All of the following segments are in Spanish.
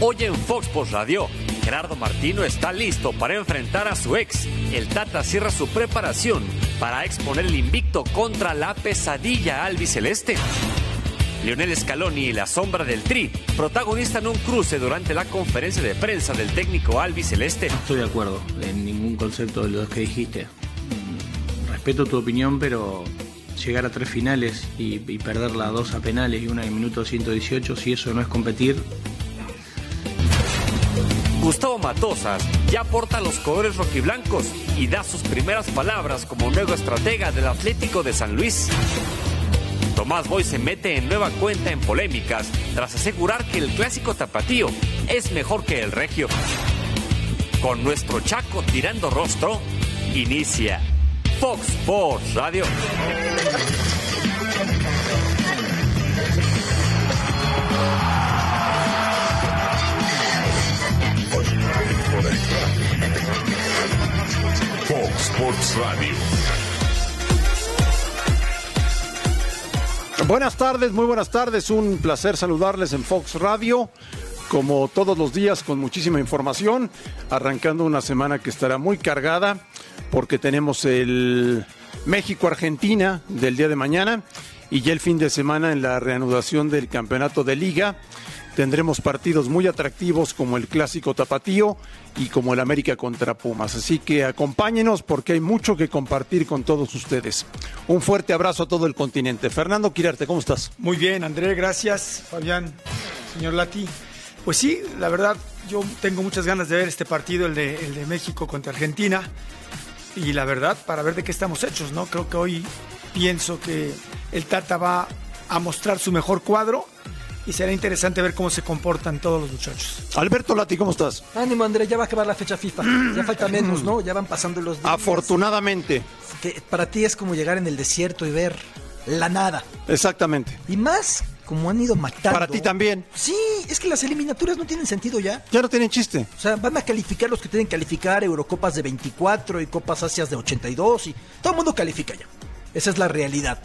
Hoy en Fox Sports Radio, Gerardo Martino está listo para enfrentar a su ex. El Tata cierra su preparación para exponer el invicto contra la pesadilla albiceleste. Lionel Scaloni y la sombra del Tri protagonizan un cruce durante la conferencia de prensa del técnico albiceleste. Estoy de acuerdo en ningún concepto de los que dijiste. Respeto tu opinión, pero llegar a tres finales y, y perder las dos a penales y una en minuto 118, si eso no es competir, Gustavo Matosas ya porta los colores rojiblancos y da sus primeras palabras como nuevo estratega del Atlético de San Luis. Tomás Boy se mete en nueva cuenta en polémicas tras asegurar que el clásico tapatío es mejor que el regio. Con nuestro Chaco tirando rostro, inicia Fox Sports Radio. Sports Radio. Buenas tardes, muy buenas tardes. Un placer saludarles en Fox Radio. Como todos los días, con muchísima información, arrancando una semana que estará muy cargada porque tenemos el México-Argentina del día de mañana y ya el fin de semana en la reanudación del campeonato de liga. Tendremos partidos muy atractivos como el clásico tapatío y como el América contra Pumas. Así que acompáñenos porque hay mucho que compartir con todos ustedes. Un fuerte abrazo a todo el continente. Fernando Quirarte, ¿cómo estás? Muy bien, André, gracias. Fabián, señor Lati. Pues sí, la verdad, yo tengo muchas ganas de ver este partido, el de, el de México contra Argentina. Y la verdad, para ver de qué estamos hechos, ¿no? Creo que hoy pienso que el Tata va a mostrar su mejor cuadro y será interesante ver cómo se comportan todos los muchachos. Alberto Lati, ¿cómo estás? Ánimo, André, ya va a acabar la fecha FIFA. Ya falta menos, ¿no? Ya van pasando los días. Afortunadamente, Que para ti es como llegar en el desierto y ver la nada. exactamente. Y más, como han ido matando. Para ti también. Sí, es que las eliminatorias no tienen sentido ya. Ya no tienen chiste. O sea, van a calificar los que tienen que calificar, Eurocopas de 24 y Copas Asias de 82 y todo el mundo califica ya. Esa es la realidad.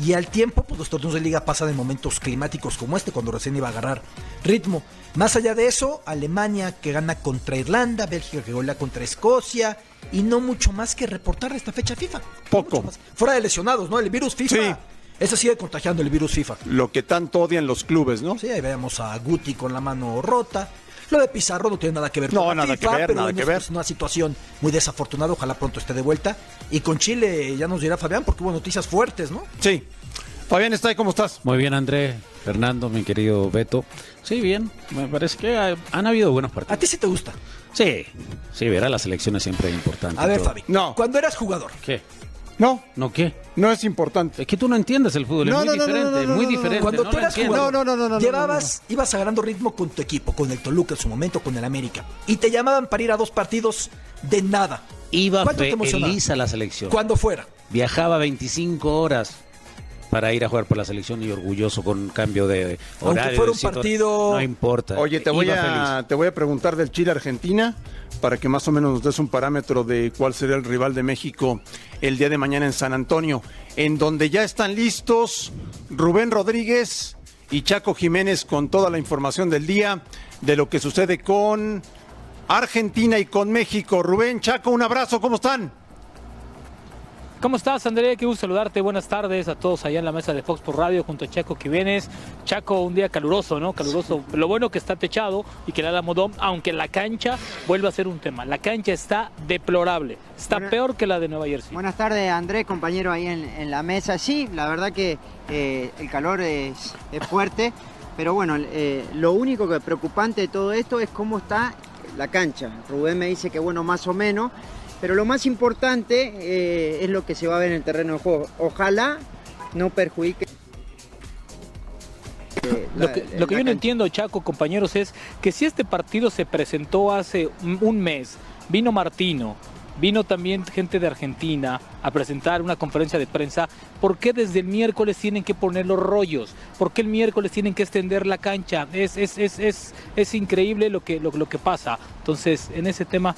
Y al tiempo, pues los torneos de liga pasan en momentos climáticos como este, cuando recién iba a agarrar ritmo. Más allá de eso, Alemania que gana contra Irlanda, Bélgica que golea contra Escocia y no mucho más que reportar esta fecha FIFA. Poco. Fuera de lesionados, ¿no? El virus FIFA. Sí. Ese sigue contagiando el virus FIFA. Lo que tanto odian los clubes, ¿no? Sí, ahí veamos a Guti con la mano rota. Lo de Pizarro no tiene nada que ver No, con la nada FIFA, que ver, pero nada que es- ver. Es una situación muy desafortunada. Ojalá pronto esté de vuelta. Y con Chile ya nos dirá Fabián porque hubo noticias fuertes, ¿no? Sí. Fabián está ahí, ¿cómo estás? Muy bien, André, Fernando, mi querido Beto. Sí, bien. Me parece que ha- han habido buenos A partidos. ti sí te gusta. Sí, sí, ver a las elecciones siempre es importante. A ver, todo. Fabi. No. Cuando eras jugador, ¿Qué? No, ¿No qué? no es importante. Es que tú no entiendes el fútbol, No, es no, muy no, no, diferente, no, no, muy no, no. diferente. cuando no tú eras jugador, No, no, no, no, no, llevabas, ibas agarrando ritmo con tu equipo, con el Toluca en su momento, con el América. Y te llamaban para ir a dos partidos de nada. Iba ¿Cuánto te emocionaba? feliz a la selección. Cuando fuera. Viajaba 25 horas para ir a jugar por la selección y orgulloso con cambio de Aunque horario. fuera de un partido- No importa. Oye, te voy, a, feliz. te voy a preguntar del Chile-Argentina para que más o menos nos des un parámetro de cuál sería el rival de México el día de mañana en San Antonio, en donde ya están listos Rubén Rodríguez y Chaco Jiménez con toda la información del día de lo que sucede con Argentina y con México. Rubén, Chaco, un abrazo, ¿cómo están? ¿Cómo estás, André? Qué gusto saludarte. Buenas tardes a todos allá en la mesa de Fox por Radio junto a Chaco Quivenes. Chaco, un día caluroso, ¿no? Caluroso. Lo bueno que está techado y que le da modón, aunque la cancha vuelve a ser un tema. La cancha está deplorable. Está Buena- peor que la de Nueva Jersey. Buenas tardes, Andrés, compañero ahí en, en la mesa. Sí, la verdad que eh, el calor es, es fuerte, pero bueno, eh, lo único que es preocupante de todo esto es cómo está la cancha. Rubén me dice que bueno, más o menos, pero lo más importante eh, es lo que se va a ver en el terreno de juego. Ojalá no perjudique. eh, Lo la- que, la lo que yo no entiendo, Chaco, compañeros, es que si este partido se presentó hace un un mes, vino Martino, vino también gente de Argentina a presentar una conferencia de prensa, ¿por qué desde el miércoles tienen que poner los rollos? ¿Por qué el miércoles tienen que extender la cancha? Es, es, es, es, es increíble lo que, lo, lo que pasa. Entonces, en ese tema...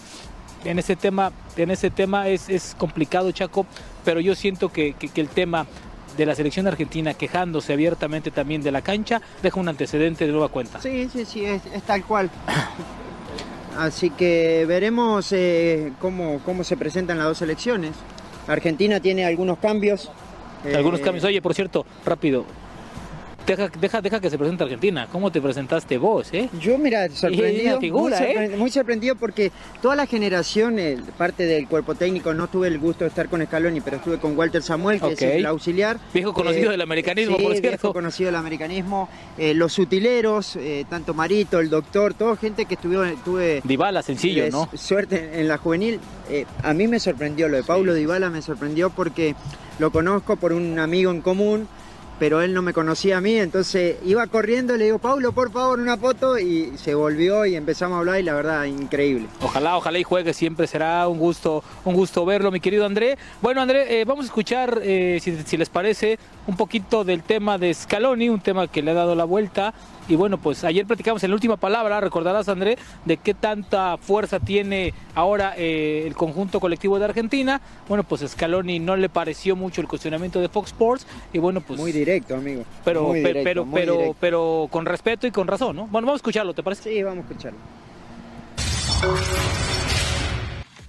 En ese tema, en ese tema es, es complicado, Chaco, pero yo siento que, que- que el tema de la selección argentina quejándose abiertamente también de la cancha, deja un antecedente de nueva cuenta. Sí, sí, sí, es, es tal cual. Así que veremos eh, cómo, cómo se presentan las dos elecciones. Argentina tiene algunos cambios. Algunos eh, cambios. Oye, por cierto, rápido. Deja, deja, deja que se presente Argentina. ¿Cómo te presentaste vos, eh? Yo, mira, sorprendido, figura, muy, ¿eh? sorpre- muy sorprendido porque toda la generación, eh, parte del cuerpo técnico, no tuve el gusto de estar con Scaloni, pero estuve con Walter Samuel, que Ok. es el auxiliar. Viejo conocido del americanismo, sí, por viejo cierto. conocido del americanismo. Eh, los utileros, eh, tanto Marito, el doctor, toda gente que estuvieron, tuve Dybala, sencillo, eh, ¿no? suerte en la juvenil. Eh, a mí me sorprendió, lo de Paulo Dybala me sorprendió porque lo conozco por un amigo en común, pero él no me conocía a mí, entonces iba corriendo, le digo, Paulo, por favor, una foto, y se volvió y empezamos a hablar y la verdad, increíble. Ojalá, ojalá y juegue, siempre será un gusto, un gusto verlo, mi querido André. Bueno, André, eh, vamos a escuchar, eh, si, si les parece, un poquito del tema de Scaloni, un tema que le ha dado la vuelta. Y bueno, pues ayer platicamos en la última palabra, recordarás, André, de qué tanta fuerza tiene ahora eh, el conjunto colectivo de Argentina. Bueno, pues Scaloni no le pareció mucho el cuestionamiento de Fox Sports. Y bueno, pues. Muy directo, amigo. Pero, Muy pe- directo, pero, muy pero, directo. pero con respeto y con razón, ¿no? Bueno, vamos a escucharlo, ¿te parece? Sí, vamos a escucharlo.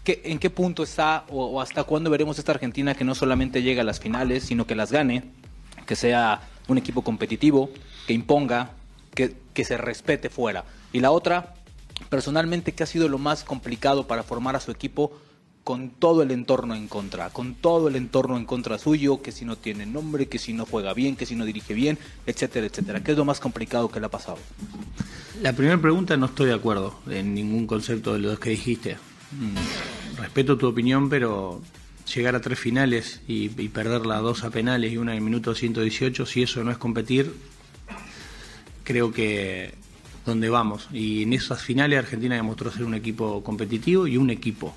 ¿Qué- ¿En qué punto está o, o hasta cuándo veremos esta Argentina que no solamente llega a las finales, sino que las gane, que sea un equipo competitivo, que imponga, que, que se respete fuera? Y la otra, personalmente, ¿qué ha sido lo más complicado para formar a su equipo con todo el entorno en contra? Con todo el entorno en contra suyo, que si no tiene nombre, que si no juega bien, que si no dirige bien, etcétera, etcétera. ¿Qué es lo más complicado que le ha pasado? La primera pregunta no estoy de acuerdo en ningún concepto de los que dijiste. Mm, Respeto tu opinión, pero llegar a tres finales y, y perderla dos a penales y una en el minuto 118, si eso no es competir, creo que donde vamos. Y en esas finales Argentina demostró ser un equipo competitivo y un equipo.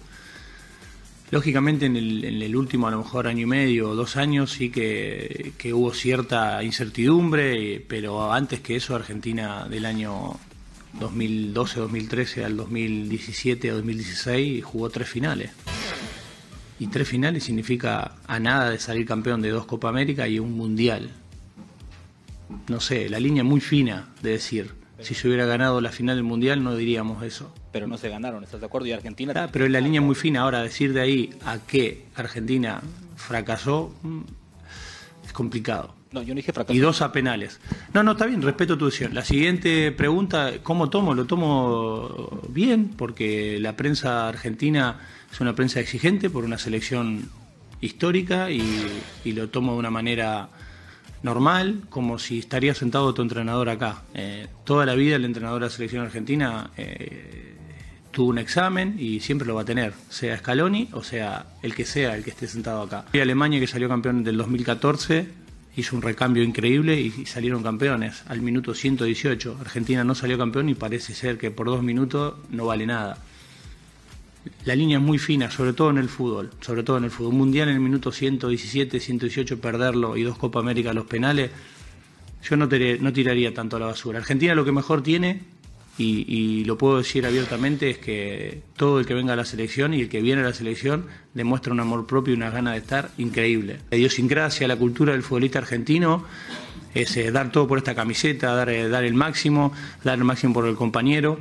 Lógicamente en el, en el último a lo mejor año y medio o dos años sí que, que hubo cierta incertidumbre, pero antes que eso Argentina del año 2012-2013 al 2017-2016 jugó tres finales. Y tres finales significa a nada de salir campeón de dos Copa América y un Mundial. No sé, la línea muy fina de decir, si se hubiera ganado la final del Mundial no diríamos eso. Pero no se ganaron, ¿estás de acuerdo? Y Argentina... Ah, pero la línea es muy fina. Ahora, decir de ahí a que Argentina fracasó mm, es complicado. No, yo no dije fracaso. Y dos a penales. No, no, está bien, respeto tu decisión. La siguiente pregunta, ¿cómo tomo? Lo tomo bien, porque la prensa argentina es una prensa exigente por una selección histórica y, y lo tomo de una manera normal, como si estaría sentado tu entrenador acá. Eh, toda la vida el entrenador de la selección argentina eh, tuvo un examen y siempre lo va a tener, sea Scaloni o sea el que sea el que esté sentado acá. Y Alemania que salió campeón del 2014 hizo un recambio increíble y, salieron campeones al minuto 118. Argentina no salió campeón y parece ser que por dos minutos no vale nada. La línea es muy fina, sobre todo en el fútbol, sobre todo en el fútbol. Un mundial en el minuto 117, 118 perderlo y dos Copa América a los penales, yo no, no tiraría tanto a la basura. Argentina lo que mejor tiene, y, lo puedo decir abiertamente, es que todo el que venga a la selección y el que viene a la selección demuestra un amor propio y una gana de estar increíble. La idiosincrasia, la cultura del futbolista argentino es eh, dar todo por esta camiseta, dar, eh, dar el máximo, dar el máximo por el compañero.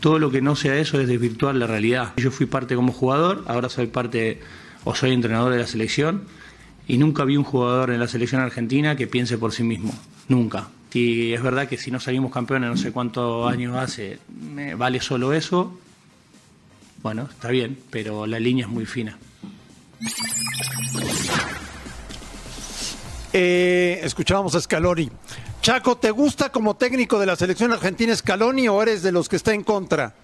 Todo lo que no sea eso es desvirtuar la realidad. Yo fui parte como jugador, ahora soy parte o soy entrenador de la selección y nunca vi un jugador en la selección argentina que piense por sí mismo, nunca. Y es verdad que si no salimos campeones no sé cuántos años hace, vale solo eso, bueno, está bien, pero la línea es muy fina. Eh, escuchábamos a Scaloni. Chaco, ¿te gusta como técnico de la selección argentina Scaloni o eres de los que está en contra?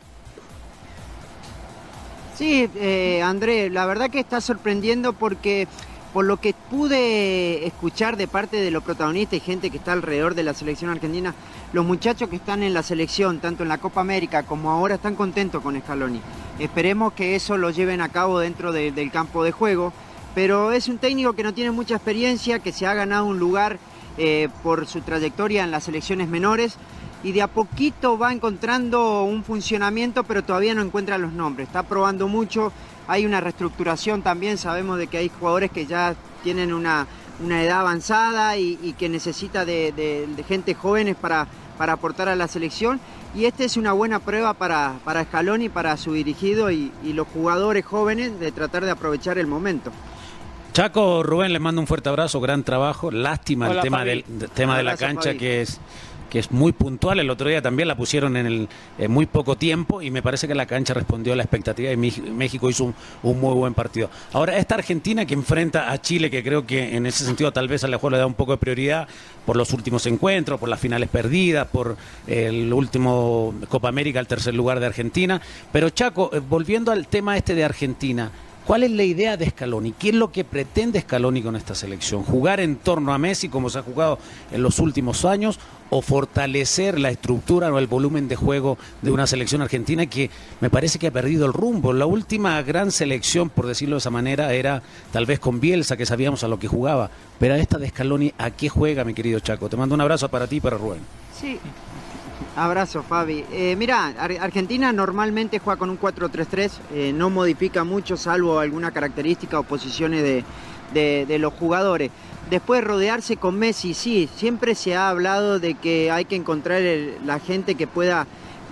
Sí, eh, André, la verdad que está sorprendiendo porque por lo que pude escuchar de parte de los protagonistas y gente que está alrededor de la selección argentina, los muchachos que están en la selección, tanto en la Copa América como ahora, están contentos con Scaloni. Esperemos que eso lo lleven a cabo dentro de- del campo de juego, pero es un técnico que no tiene mucha experiencia, que se ha ganado un lugar eh, por su trayectoria en las selecciones menores y de a poquito va encontrando un funcionamiento, pero todavía no encuentra los nombres. Está probando mucho, hay una reestructuración también, sabemos de que hay jugadores que ya tienen una, una edad avanzada y, que necesita de, gente jóvenes para, para aportar a la selección. Y esta es una buena prueba para, para Scaloni, para su dirigido y los jugadores jóvenes de tratar de aprovechar el momento. Chaco, Rubén, les mando un fuerte abrazo, gran trabajo. Lástima Hola, el tema, Fabi. del, tema de la Abrazo, cancha Fabi. que es que es muy puntual. El otro día también la pusieron en el en muy poco tiempo y me parece que la cancha respondió a la expectativa y México hizo un, un muy buen partido. Ahora, esta Argentina que enfrenta a Chile, que creo que en ese sentido tal vez a la juego le da un poco de prioridad por los últimos encuentros, por las finales perdidas, por el último Copa América, el tercer lugar de Argentina. Pero Chaco, eh, volviendo al tema este de Argentina, ¿Cuál es la idea de Scaloni? ¿Qué es lo que pretende Scaloni con esta selección? ¿Jugar en torno a Messi como se ha jugado en los últimos años o fortalecer la estructura o el volumen de juego de una selección argentina que me parece que ha perdido el rumbo? La última gran selección, por decirlo de esa manera, era tal vez con Bielsa, que sabíamos a lo que jugaba. Pero a esta de Scaloni, ¿a qué juega, mi querido Chaco? Te mando un abrazo para ti y para Rubén. Sí. Abrazo, Fabi. Eh, mira, Ar- Argentina normalmente juega con un 4-3-3, eh, no modifica mucho, salvo alguna característica o posiciones de, de- los jugadores. Después rodearse con Messi, sí, siempre se ha hablado de que hay que encontrar la gente que pueda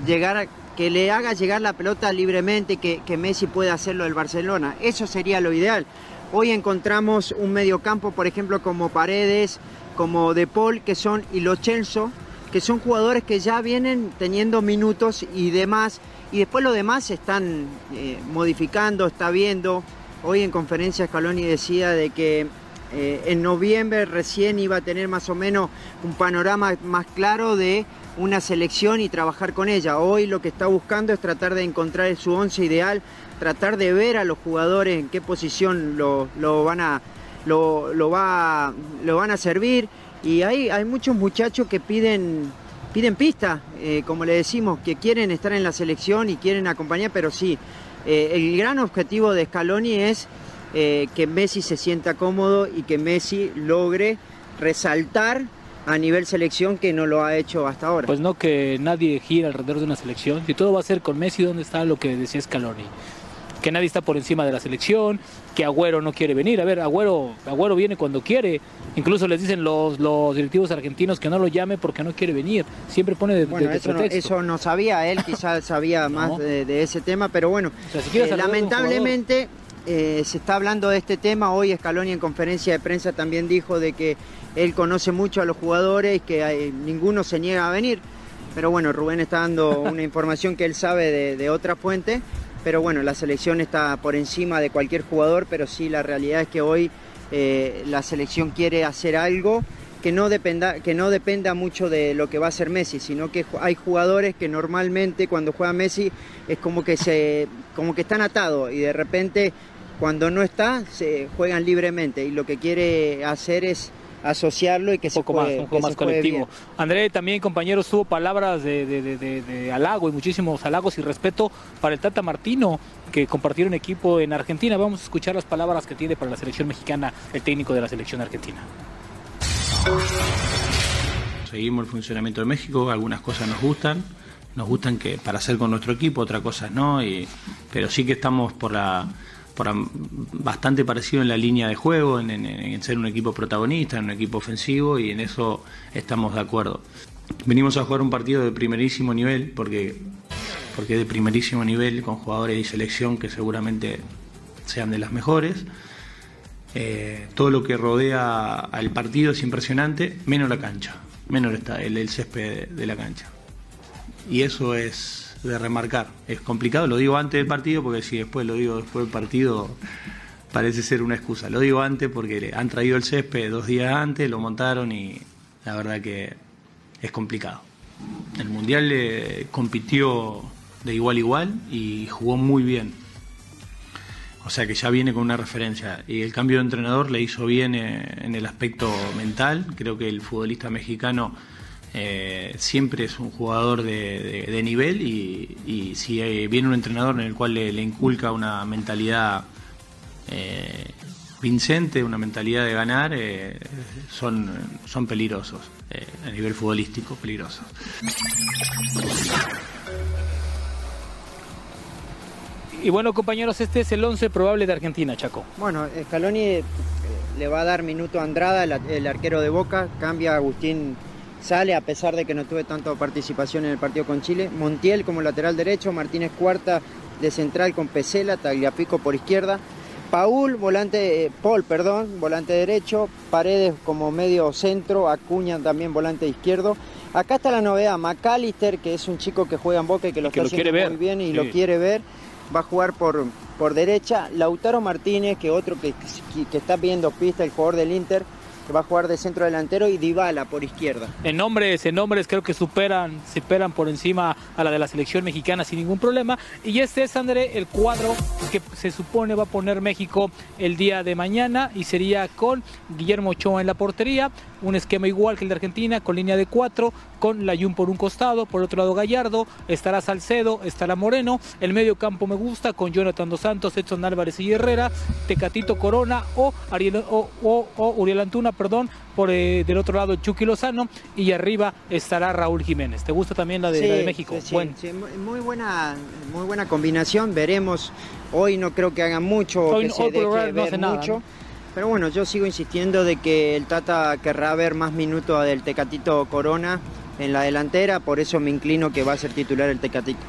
llegar, que le haga llegar la pelota libremente, que, que Messi pueda hacerlo del Barcelona. Eso sería lo ideal. Hoy encontramos un mediocampo, por ejemplo, como Paredes, como De Paul, que son, y Chelso, que son jugadores que ya vienen teniendo minutos y demás, y después los demás se están eh, modificando, está viendo. Hoy en conferencia Scaloni decía de que eh, en noviembre recién iba a tener más o menos un panorama más claro de una selección y trabajar con ella. Hoy lo que está buscando es tratar de encontrar su once ideal, tratar de ver a los jugadores en qué posición lo, van a lo va, lo van a servir y hay, hay muchos muchachos que piden piden pista, eh, como le decimos, que quieren estar en la selección y quieren acompañar, pero sí, eh, el gran objetivo de Scaloni es eh, que Messi se sienta cómodo y que Messi logre resaltar a nivel selección que no lo ha hecho hasta ahora. Pues no que nadie gira alrededor de una selección. Si todo va a ser con Messi, ¿dónde está lo que decía Scaloni? Que nadie está por encima de la selección, que Agüero no quiere venir. A ver, Agüero, Agüero viene cuando quiere. Incluso les dicen los, los directivos argentinos que no lo llame porque no quiere venir. Siempre pone de, Bueno, de- de eso no, pretexto. eso no sabía él, quizás sabía más de, de ese tema, pero bueno, sea, si quieres eh, lamentablemente eh, se está hablando de este tema. Hoy Scaloni en conferencia de prensa también dijo de que él conoce mucho a los jugadores y que eh, ninguno se niega a venir. Pero bueno, Rubén está dando una información que él sabe de, de otra fuente. Pero bueno, la selección está por encima de cualquier jugador, pero sí la realidad es que hoy eh, la selección quiere hacer algo que no, dependa, que no dependa mucho de lo que va a hacer Messi, sino que hay jugadores que normalmente cuando juega Messi es como que, se, como que están atados y de repente cuando no está se juegan libremente y lo que quiere hacer es asociarlo y que se un poco más, juegue, un poco más se colectivo. bien. André, también compañeros, tuvo palabras de, de- de- de- de halago y muchísimos halagos y respeto para el Tata Martino, que compartieron equipo en Argentina. Vamos a escuchar las palabras que tiene para la selección mexicana el técnico de la selección argentina. Seguimos el funcionamiento de México, algunas cosas nos gustan, nos gustan que para hacer con nuestro equipo, otras cosas no, y, pero sí que estamos por la, por la- bastante parecido en la línea de juego, en, ser un equipo protagonista, en un equipo ofensivo, y en eso estamos de acuerdo. Venimos a jugar un partido de primerísimo nivel, porque, porque de primerísimo nivel, con jugadores y selección que seguramente sean de las mejores. Eh, todo lo que rodea al partido es impresionante, menos la cancha, menos el, el césped de la cancha. Y eso es de remarcar. Es complicado, lo digo antes del partido, porque si después lo digo después del partido, parece ser una excusa. Lo digo antes porque han traído el césped dos días antes, lo montaron y la verdad que es complicado. El Mundial eh, compitió de igual a igual y jugó muy bien. O sea que ya viene con una referencia. Y el cambio de entrenador le hizo bien en el aspecto mental. Creo que el futbolista mexicano eh, siempre es un jugador de, de- de nivel y, y si eh, viene un entrenador en el cual le, le inculca una mentalidad eh, vincente, una mentalidad de ganar, eh, son, son peligrosos. eh, a nivel futbolístico, peligrosos. Y bueno, compañeros, este es el 11 probable de Argentina, Chaco. Bueno, Scaloni le va a dar minuto a Andrada, el, el arquero de Boca, cambia Agustín sale a pesar de que no tuve tanta participación en el partido con Chile. Montiel como lateral derecho, Martínez Cuarta de central con Pesela, Tagliapico por izquierda. Paul, volante, eh, Paul, perdón, volante derecho, Paredes como medio centro, Acuña también volante izquierdo. Acá está la novedad, McAllister, que es un chico que juega en Boca y que lo que está lo quiere haciendo ver. muy bien y Sí. lo quiere ver, va a jugar por, por derecha. Lautaro Martínez, que otro que, que está pidiendo pista, el jugador del Inter, que va a jugar de centro delantero y Dybala por izquierda. En nombres, en nombres creo que superan, superan por encima a la de la selección mexicana sin ningún problema. Y este es, André, el cuadro que se supone va a poner México el día de mañana y sería con Guillermo Ochoa en la portería, un esquema igual que el de Argentina, con línea de cuatro, con Layún por un costado, por otro lado Gallardo, estará Salcedo, estará Moreno, el medio campo me gusta, con Jonathan Dos Santos, Edson Álvarez y Herrera, Tecatito Corona o, Ariel, o Uriel Antuna, perdón, por eh, del otro lado Chucky Lozano y arriba estará Raúl Jiménez. ¿Te gusta también la de, la de México? sí, Bueno. sí, muy, buena, muy buena combinación. Veremos. Hoy no creo que hagan mucho Hoy que no- se hoy por deje ahora no ver hace nada, mucho. ¿no? Pero bueno, yo sigo insistiendo de que el Tata querrá ver más minutos del Tecatito Corona en la delantera, por eso me inclino que va a ser titular el Tecatito.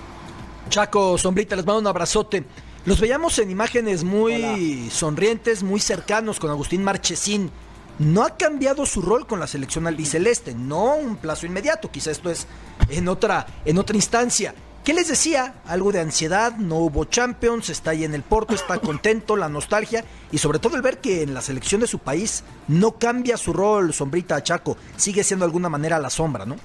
Chaco, Sombrita, les mando un abrazote. Los veíamos en imágenes muy sonrientes, muy cercanos con Agustín Marchesín. No ha cambiado su rol con la selección albiceleste, no un plazo inmediato, quizá esto es en otra, en otra instancia. ¿Qué les decía? Algo de ansiedad, no hubo Champions, está ahí en el Porto, está contento, la nostalgia y sobre todo el ver que en la selección de su país no cambia su rol, Sombrita Chaco, sigue siendo de alguna manera la sombra, ¿no?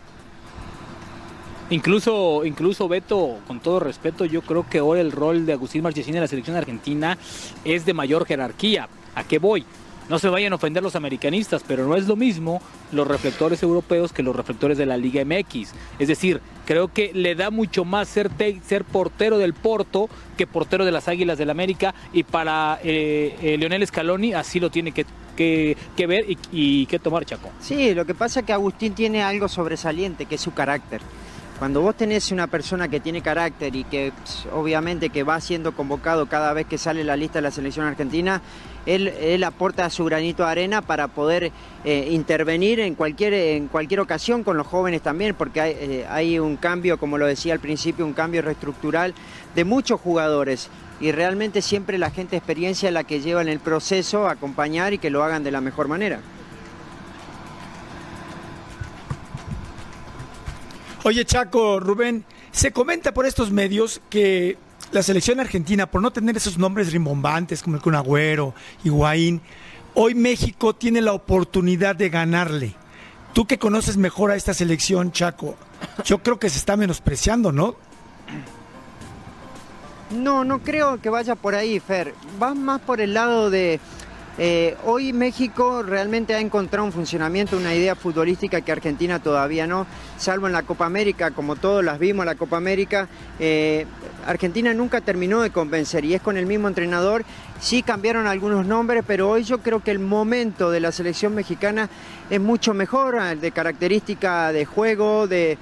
Incluso, incluso Beto, con todo respeto, yo creo que ahora el rol de Agustín Marchesín en la selección argentina es de mayor jerarquía. ¿A qué voy? No se vayan a ofender los americanistas, pero no es lo mismo los reflectores europeos que los reflectores de la Liga MX. Es decir, creo que le da mucho más ser, ser portero del Porto que portero de las Águilas del América y para eh, eh, Leonel Scaloni así lo tiene que, que- que ver y, y que tomar, Chaco. Sí, lo que pasa es que Agustín tiene algo sobresaliente, que es su carácter. Cuando vos tenés una persona que tiene carácter y que obviamente que va siendo convocado cada vez que sale la lista de la selección argentina, él, aporta su granito de arena para poder eh, intervenir en cualquier, en cualquier ocasión con los jóvenes también, porque hay, eh, hay un cambio, como lo decía al principio, un cambio reestructural de muchos jugadores. Y realmente siempre la gente experiencia es la que lleva en el proceso a acompañar y que lo hagan de la mejor manera. Oye, Chaco, Rubén, se comenta por estos medios que la selección argentina, por no tener esos nombres rimbombantes como el Kun Agüero, Higuaín, hoy México tiene la oportunidad de ganarle. Tú que conoces mejor a esta selección, Chaco, yo creo que se está menospreciando, ¿no? No, no creo que vaya por ahí, Fer. Va más por el lado de... eh, hoy México realmente ha encontrado un funcionamiento, una idea futbolística que Argentina todavía no, salvo en la Copa América, como todos las vimos la Copa América. eh, Argentina nunca terminó de convencer y es con el mismo entrenador. Sí cambiaron algunos nombres, pero hoy yo creo que el momento de la selección mexicana es mucho mejor, eh, de característica de juego, de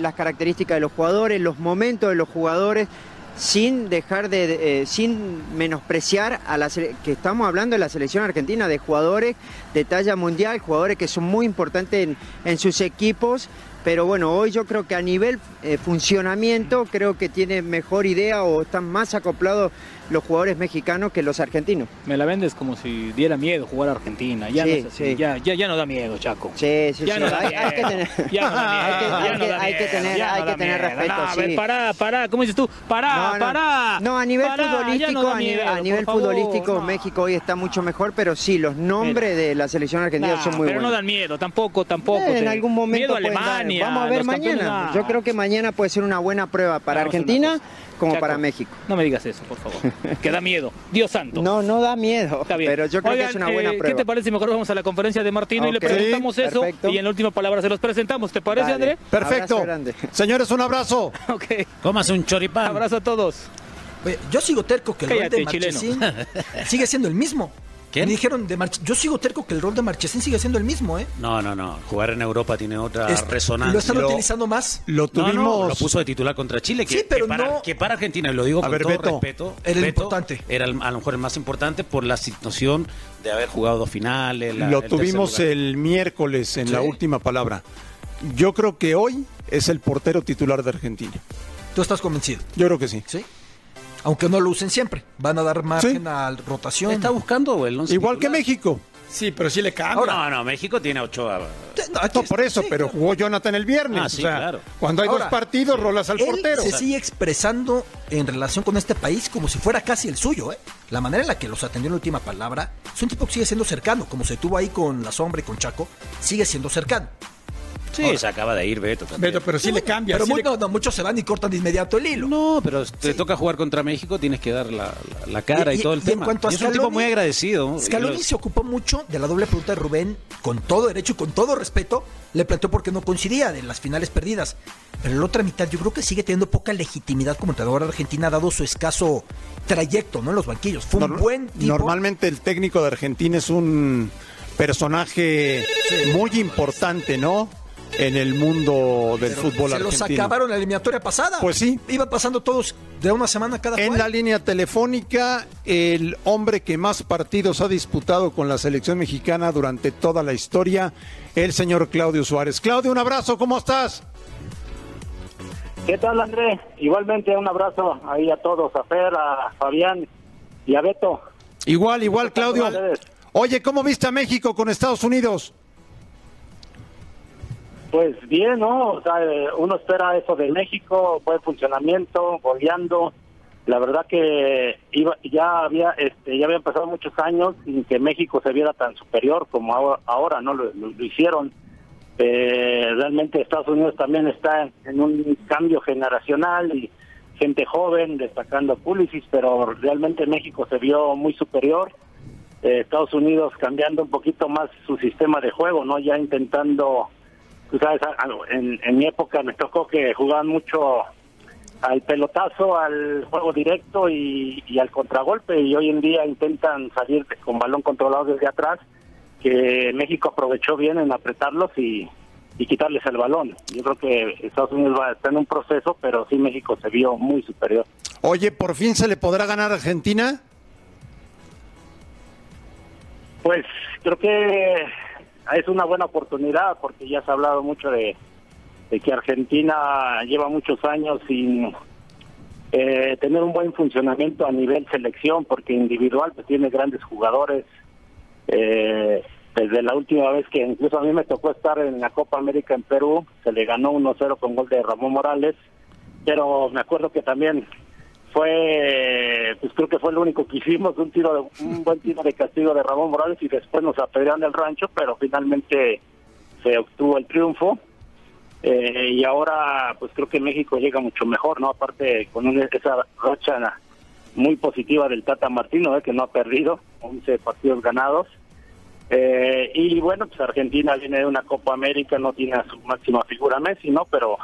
las características de los jugadores, los momentos de los jugadores sin dejar de, eh, sin menospreciar a la que estamos hablando de la selección argentina de jugadores de talla mundial, jugadores que son muy importantes en, en sus equipos, pero bueno, hoy yo creo que a nivel eh, funcionamiento creo que tiene mejor idea o están más acoplados los jugadores mexicanos que los argentinos. Me la vendes como si diera miedo jugar a Argentina. Ya Sí, no es así. sí. Ya, ya, ya no da miedo, Chaco. Sí, sí, Ya sí. no da hay, hay que miedo. tener, hay que- hay tener, hay que tener respeto, No, a sí. ver, pará, pará. ¿Cómo dices tú? Pará, pará. No, a nivel Pará, futbolístico, a nivel, miedo, a nivel por favor, futbolístico. México hoy está mucho mejor, pero sí, los nombres de la selección argentina son muy pero buenos. no dan miedo, tampoco, tampoco. Eh, en algún momento Miedo a dar. Alemania. Vamos a ver mañana. Yo creo que mañana puede ser una buena prueba para Argentina como Chaco, para México. No me digas eso, por favor. que da miedo. Dios santo. No, no da miedo, Está bien. pero yo creo Oigan, que es una buena eh, ¿Qué prueba. te parece si mejor vamos a la conferencia de Martino y le preguntamos Sí, eso? perfecto. Y en la última palabra se los presentamos. ¿Te parece, Dale. André? Perfecto. Señores, un abrazo. Ok. Cómase un choripán. Abrazo a todos. Oye, yo sigo terco que el Cállate, de Marchesín sigue siendo el mismo. ¿Quién? Me dijeron de March- Yo sigo terco que el rol de Marchesín sigue siendo el mismo, ¿eh? No, no, no. Jugar en Europa tiene otra Es- resonancia. Lo están Lo- utilizando más. Lo tuvimos. no, lo puso de titular contra Chile, que, Sí, pero que para, no- que para Argentina, y lo digo A con ver, todo Beto. respeto, Era el Beto importante. era el- a lo mejor el más importante por la situación de haber jugado dos finales. la- Lo el tuvimos el miércoles en la última palabra. Yo creo que hoy es el portero titular de Argentina. Tú estás convencido, Yo creo que sí. ¿sí? Aunque no lo usen siempre. Van a dar margen Sí. a rotación. ¿Está buscando el once Igual que? México. Sí, pero sí le cambia. No, no, México tiene ocho. a- No, por eso, sí, pero claro. jugó Jonathan el viernes. Ah, o sea, claro. Cuando hay Ahora, dos partidos, rolas al Él portero. se sigue expresando en relación con este país como si fuera casi el suyo, ¿eh? La manera en la que los atendió en la última palabra es un tipo que sigue siendo cercano, como se tuvo ahí con la sombra y con Chaco, sigue siendo cercano. Sí, se acaba de ir Beto también. Beto, pero sí le cambia. Pero sí mu- le- no, no, muchos se van y cortan de inmediato el hilo. No, pero te toca jugar contra México, tienes que dar la, la- la cara y, todo el y tema. En cuanto a Y es un tipo Scaloni, muy agradecido. Scaloni se ocupó mucho de la doble pregunta de Rubén, con todo derecho y con todo respeto. Le planteó por qué no coincidía de las finales perdidas. Pero en la otra mitad, yo creo que sigue teniendo poca legitimidad como entrenador de Argentina, dado su escaso trayecto ¿no? en los banquillos. Fue un Nor- buen tipo. Normalmente el técnico de Argentina es un personaje muy importante, ¿no? En el mundo del fútbol se los argentino. acabaron la eliminatoria pasada. Pues sí. Iba pasando todos de una semana cada En cual. la línea telefónica, el hombre que más partidos ha disputado con la selección mexicana durante toda la historia, el señor Claudio Suárez. Claudio, un abrazo, ¿cómo estás? ¿Qué tal, André? Igualmente un abrazo ahí a todos, a Fer, a Fabián y a Beto. Igual, igual, Claudio. Oye, ¿cómo viste a México con Estados Unidos? Pues bien, ¿no? O sea, eh, uno espera eso de México, buen funcionamiento, goleando. La verdad que iba, ya había este, ya habían pasado muchos años sin que México se viera tan superior como ahora, ahora ¿no? Lo, hicieron. Eh, realmente Estados Unidos también está en un cambio generacional y gente joven, destacando Pulisic, pero realmente México se vio muy superior. Eh, Estados Unidos cambiando un poquito más su sistema de juego, ¿no? Ya intentando tú sabes, en, en mi época me tocó que jugaban mucho al pelotazo, al juego directo y, y al contragolpe y hoy en día intentan salir con balón controlado desde atrás, que México aprovechó bien en apretarlos y, y quitarles el balón. Yo creo que Estados Unidos va a estar en un proceso, pero sí México se vio muy superior. Oye, ¿por fin se le podrá ganar a Argentina? Pues creo que es una buena oportunidad porque ya se ha hablado mucho de, de que Argentina lleva muchos años sin eh, tener un buen funcionamiento a nivel selección porque individual pues tiene grandes jugadores. Eh, desde la última vez que incluso a mí me tocó estar en la Copa América en Perú, se le ganó 1-0 con gol de Ramón Morales, pero me acuerdo que también fue, pues creo que fue el único que hicimos, un tiro, de, un buen tiro de castigo de Ramón Morales y después nos apedrearon el rancho, pero finalmente se obtuvo el triunfo. Eh, y ahora, pues creo que México llega mucho mejor, ¿no? Aparte, con una- esa racha muy positiva del Tata Martino, ¿eh? que no ha perdido, 11 partidos ganados. Eh, y bueno, pues Argentina viene de una Copa América, no tiene a su máxima figura Messi, ¿no? Pero,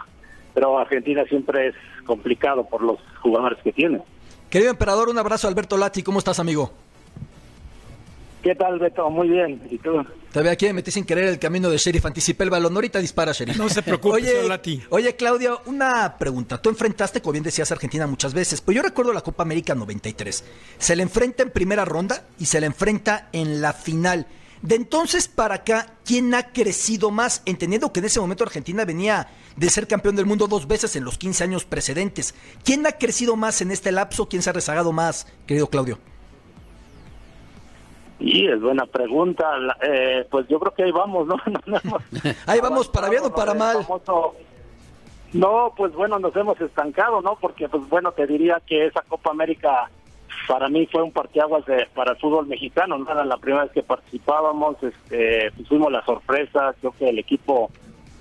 pero Argentina siempre es complicado por los jugadores que tiene. Querido emperador, un abrazo Alberto Lati, ¿cómo estás, amigo? ¿Qué tal, Beto? Muy bien. ¿Y tú? Te veo aquí, me metí sin querer el camino de Sheriff, anticipé el balón, ahorita dispara Sheriff. No se preocupe, oye, Lati. oye, Claudio, una pregunta. Tú enfrentaste, como bien decías, a Argentina muchas veces, pero yo recuerdo la Copa América 93. Se le enfrenta en primera ronda y se le enfrenta en la final. De entonces para acá, ¿quién ha crecido más? Entendiendo que en ese momento Argentina venía de ser campeón del mundo dos veces en los 15 años precedentes. ¿Quién ha crecido más en este lapso? ¿Quién se ha rezagado más, querido Claudio? Y es buena pregunta. Eh, pues yo creo que ahí vamos, ¿no? No, no hemos Ahí vamos, para bien o para mal. Famoso- No, pues bueno, nos hemos estancado, ¿no? Porque, pues bueno, te diría que esa Copa América para mí fue un partiaguas de, para el fútbol mexicano, ¿no? Era la primera vez que participábamos, este, pues, fuimos la sorpresa, creo que el equipo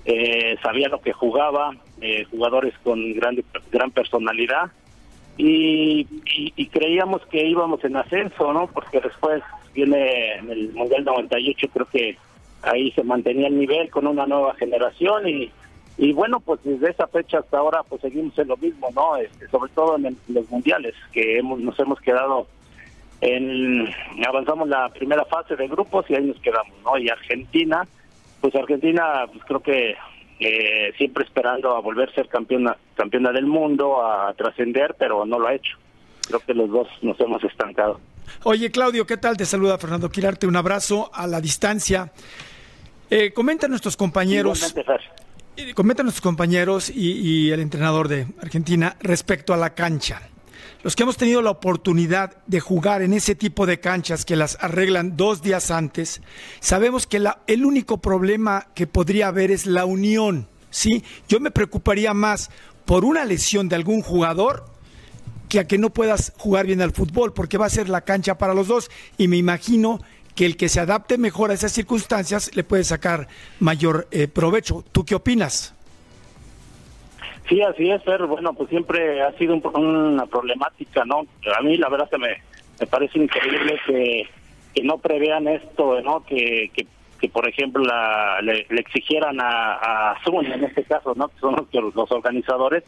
eh, sabía lo que jugaba, eh, jugadores con grande, gran personalidad, y, y, y creíamos que íbamos en ascenso, ¿no? Porque después viene en el Mundial 98, creo que ahí se mantenía el nivel con una nueva generación y, y bueno, pues desde esa fecha hasta ahora pues seguimos en lo mismo, ¿no? Este, sobre todo en, el- los mundiales, que hemos, nos hemos quedado en, avanzamos la primera fase de grupos y ahí nos quedamos, ¿no? Y Argentina, pues Argentina, pues creo que eh, siempre esperando a volver a ser campeona, campeona del mundo, a trascender, pero no lo ha hecho. Creo que los dos nos hemos estancado. Oye, Claudio, ¿qué tal? Te saluda Fernando Quirarte. Un abrazo a la distancia. Eh, comenta nuestros compañeros. Comenta nuestros compañeros y, y el entrenador de Argentina respecto a la cancha. Los que hemos tenido la oportunidad de jugar en ese tipo de canchas que las arreglan dos días antes, sabemos que la- el único problema que podría haber es la unión. ¿sí? Yo me preocuparía más por una lesión de algún jugador que a que no puedas jugar bien al fútbol, porque va a ser la cancha para los dos y me imagino que el que se adapte mejor a esas circunstancias le puede sacar mayor eh, provecho. ¿Tú qué opinas? Sí, así es, Fer. Bueno, pues siempre ha sido un- una problemática, ¿no? A mí la verdad que me, me parece increíble que, que no prevean esto, ¿no? Que, que, por ejemplo, la, le, le exigieran a, a Zoom, en este caso, ¿no? Que son los, los organizadores,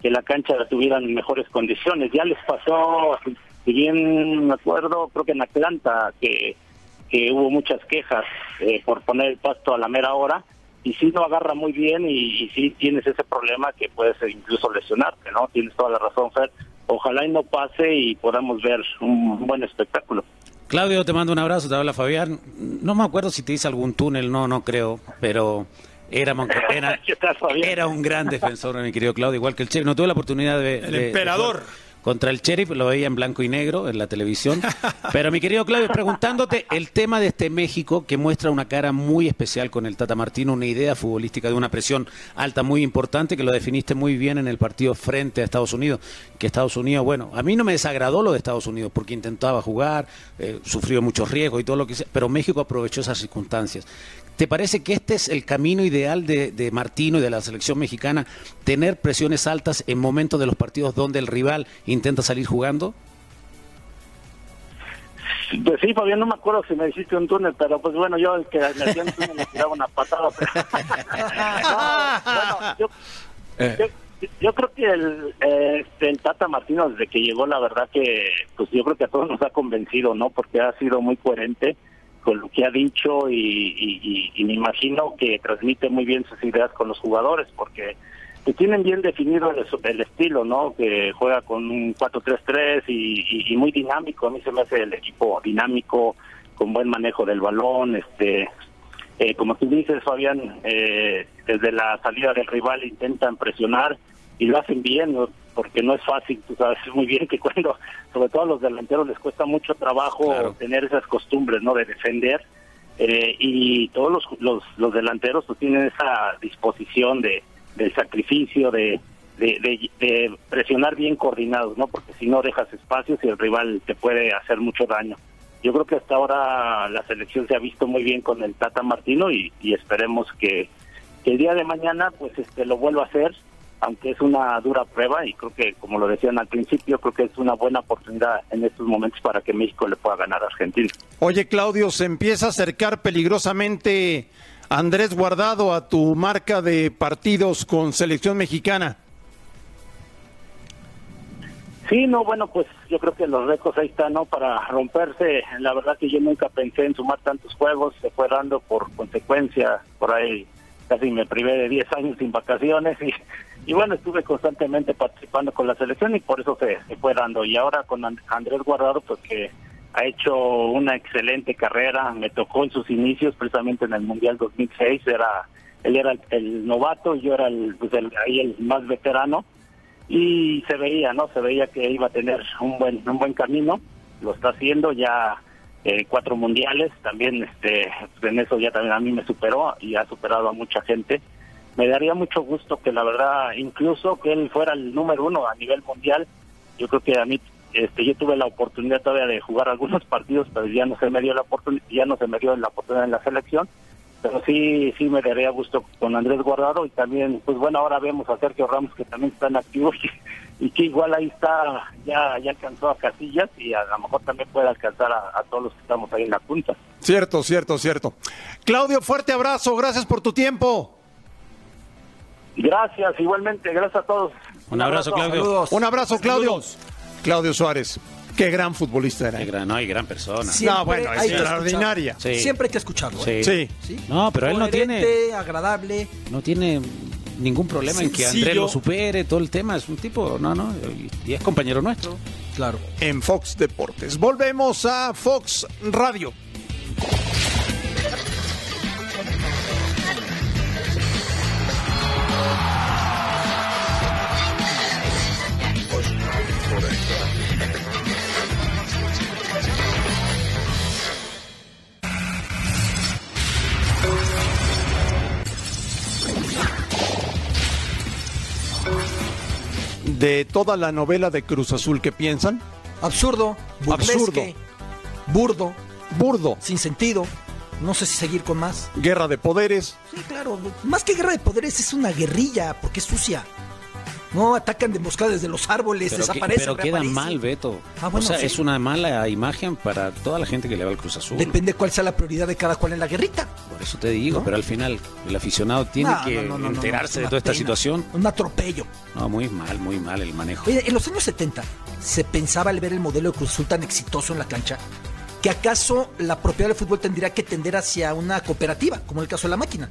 que la cancha la tuvieran mejores condiciones. Ya les pasó, si bien me acuerdo, creo que en Atlanta, que, que hubo muchas quejas eh, por poner el pasto a la mera hora y sí no agarra muy bien y, y sí tienes ese problema que puedes incluso lesionarte, ¿no? Tienes toda la razón, Fer. Ojalá y no pase y podamos ver un buen espectáculo. Claudio, te mando un abrazo, te habla Fabián. No me acuerdo si te hice algún túnel, no, no creo, pero era, era, era un gran defensor, mi querido Claudio, igual que el Sheriff. No tuve la oportunidad de... El de- emperador. Contra el Sheriff, lo veía en blanco y negro en la televisión. Pero mi querido Claudio, preguntándote el tema de este México que muestra una cara muy especial con el Tata Martino, una idea futbolística de una presión alta muy importante que lo definiste muy bien en el partido frente a Estados Unidos. Que Estados Unidos, bueno, a mí no me desagradó lo de Estados Unidos porque intentaba jugar, eh, sufrió muchos riesgos y todo lo que sea, pero México aprovechó esas circunstancias. ¿Te parece que este es el camino ideal de, de Martino y de la selección mexicana? Tener presiones altas en momentos de los partidos donde el rival intenta salir jugando? Pues sí, Fabián, no me acuerdo si me hiciste un túnel, pero pues bueno, yo el que me hacía un túnel le tiraba una patada. pero- No, bueno, yo, yo, yo creo que el, eh, este, el Tata Martino desde que llegó, la verdad que pues yo creo que a todos nos ha convencido, ¿no? Porque ha sido muy coherente con lo que ha dicho y, y- me imagino que transmite muy bien sus ideas con los jugadores, porque tienen bien definido el, el estilo, ¿no? Que juega con un 4-3-3 y, y- y muy dinámico. A mí se me hace el equipo dinámico, con buen manejo del balón, este eh, como tú dices, Fabián, eh, desde la salida del rival intentan presionar y lo hacen bien, ¿no? Porque no es fácil, tú sabes muy bien que cuando, sobre todo a los delanteros les cuesta mucho trabajo tener esas costumbres, ¿no? De defender eh, y todos los, los, los delanteros pues, tienen esa disposición de del sacrificio, de, de, de- de presionar bien coordinados, ¿no? Porque si no dejas espacios y el rival te puede hacer mucho daño. Yo creo que hasta ahora la selección se ha visto muy bien con el Tata Martino y, y esperemos que, que el día de mañana pues este lo vuelva a hacer, aunque es una dura prueba y creo que como lo decían al principio, creo que es una buena oportunidad en estos momentos para que México le pueda ganar a Argentina. Oye, Claudio, se empieza a acercar peligrosamente Andrés Guardado a tu marca de partidos con selección mexicana. Sí, no, bueno, pues yo creo que los récords ahí están, ¿no? Para romperse. La verdad que yo nunca pensé en sumar tantos juegos, se fue dando por consecuencia, por ahí casi me privé de 10 años sin vacaciones y, y bueno, estuve constantemente participando con la selección y por eso se, fue dando. Y ahora con And- Andrés Guardado, pues que ha hecho una excelente carrera, me tocó en sus inicios precisamente en el Mundial 2006, era él era el, el novato y yo era el, pues el, ahí el más veterano y se veía, ¿no? Se veía que iba a tener un buen un buen camino, lo está haciendo ya eh, cuatro mundiales, también este en eso ya también a mí me superó y ha superado a mucha gente. Me daría mucho gusto que la verdad, incluso que él fuera el número uno a nivel mundial. Yo creo que a mí, este, yo tuve la oportunidad todavía de jugar algunos partidos, pero ya no se me dio la oportunidad, ya no se me dio la oportunidad en la selección pero sí sí me daría gusto con Andrés Guardado y también pues bueno ahora vemos a Sergio Ramos que también está en activo y, y que igual ahí está ya ya alcanzó a Casillas y a lo mejor también puede alcanzar a, a todos los que estamos ahí en la punta Cierto, cierto, cierto. Claudio, fuerte abrazo, gracias por tu tiempo. gracias igualmente gracias a todos Un abrazo, Claudio. Un abrazo, Claudio. Claudio Suárez. Qué gran futbolista era. Qué gran- no, hay gran persona. Siempre No, bueno, es extraordinaria. Sí. Siempre hay que escucharlo. ¿eh? Sí. No, pero él no tiene, agradable. no tiene ningún problema en que Andrés lo supere, todo el tema. Es un tipo, no, no, y, y es compañero nuestro. Claro. En Fox Deportes. Volvemos a Fox Radio. De toda la novela de Cruz Azul, ¿qué piensan? Absurdo, burlesque, Absurdo. burdo, Burdo. sin sentido. No sé si seguir con más. Guerra de poderes. Sí, claro. Más que guerra de poderes es una guerrilla, porque es sucia. No atacan de emboscada desde los árboles, Pero, que- desaparecen, pero queda mal, Beto. Ah, bueno, o sea, sí. es una mala imagen para toda la gente que le va al Cruz Azul. Depende cuál sea la prioridad de cada cual en la guerrita. Por eso te digo, pero al final el aficionado tiene No, que no, enterarse de toda esta situación. Un atropello. No, muy mal, muy mal el manejo. Oye, en los años 70 se pensaba al ver el modelo de Cruz Azul tan exitoso en la cancha que acaso la propiedad del fútbol tendría que tender hacia una cooperativa, como en el caso de la máquina.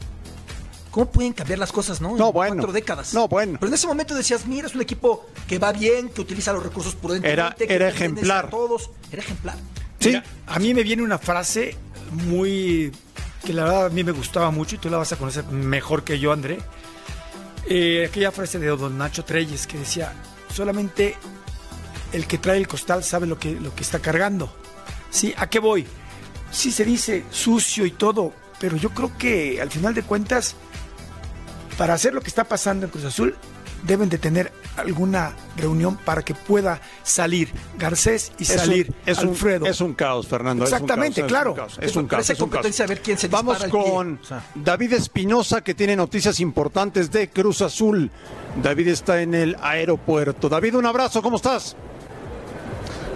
¿Cómo pueden cambiar las cosas, no? En No, bueno. cuatro décadas. No, bueno. Pero en ese momento decías, mira, es un equipo que va bien, que utiliza los recursos prudentemente. Era- que era pertenece ejemplar. A todos. Era ejemplar. Sí. Mira, a mí me viene una frase muy que la verdad a mí me gustaba mucho y tú la vas a conocer mejor que yo, André. Eh, aquella frase de don Nacho Treyes que decía, solamente el que trae el costal sabe lo que, lo que está cargando. ¿Sí? ¿A qué voy? Sí se dice sucio y todo, pero yo creo que al final de cuentas, para hacer lo que está pasando en Cruz Azul, deben de tener alguna reunión para que pueda salir Garcés y Es un- salir es un, Alfredo. es un caos, Fernando. Exactamente, claro. Es un caos. Parece es un caos. competencia a ver quién se Vamos con David Espinosa, que tiene noticias importantes de Cruz Azul. David está en el aeropuerto. David, un abrazo, ¿cómo estás?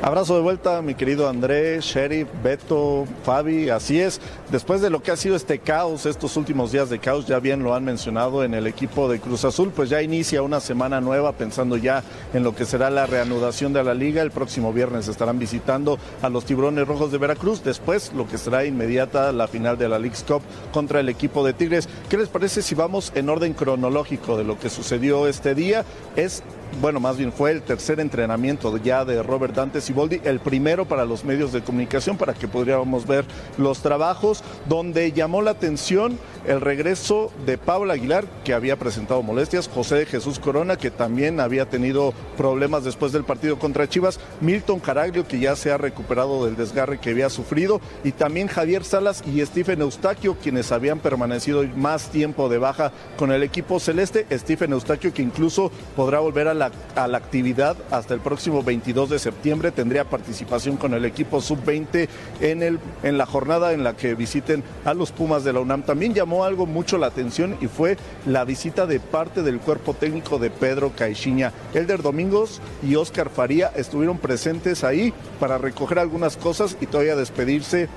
Abrazo de vuelta, mi querido Andrés, Sheriff, Beto, Fabi, así es. Después de lo que ha sido este caos, estos últimos días de caos, ya bien lo han mencionado en el equipo de Cruz Azul, pues ya inicia una semana nueva pensando ya en lo que será la reanudación de la liga. El próximo viernes estarán visitando a los Tiburones Rojos de Veracruz. Después lo que será inmediata la final de la League's Cup contra el equipo de Tigres. ¿Qué les parece si vamos en orden cronológico de lo que sucedió este día? Es bueno, más bien fue el tercer entrenamiento ya de Robert Dante Siboldi, el primero para los medios de comunicación para que podríamos ver los trabajos, donde llamó la atención el regreso de Pablo Aguilar, que había presentado molestias, José de Jesús Corona, que también había tenido problemas después del partido contra Chivas, Milton Caraglio, que ya se ha recuperado del desgarre que había sufrido, y también Javier Salas y Stephen Eustaquio, quienes habían permanecido más tiempo de baja con el equipo celeste. Stephen Eustaquio, que incluso podrá volver a la, a la actividad hasta el próximo 22 de septiembre, tendría participación con el equipo sub-20 en, en la jornada en la que visiten a los Pumas de la UNAM. También llamó algo mucho la atención y fue la visita de parte del cuerpo técnico de Pedro Caixinha. Elder Domingos y Oscar Faría estuvieron presentes ahí para recoger algunas cosas y todavía despedirse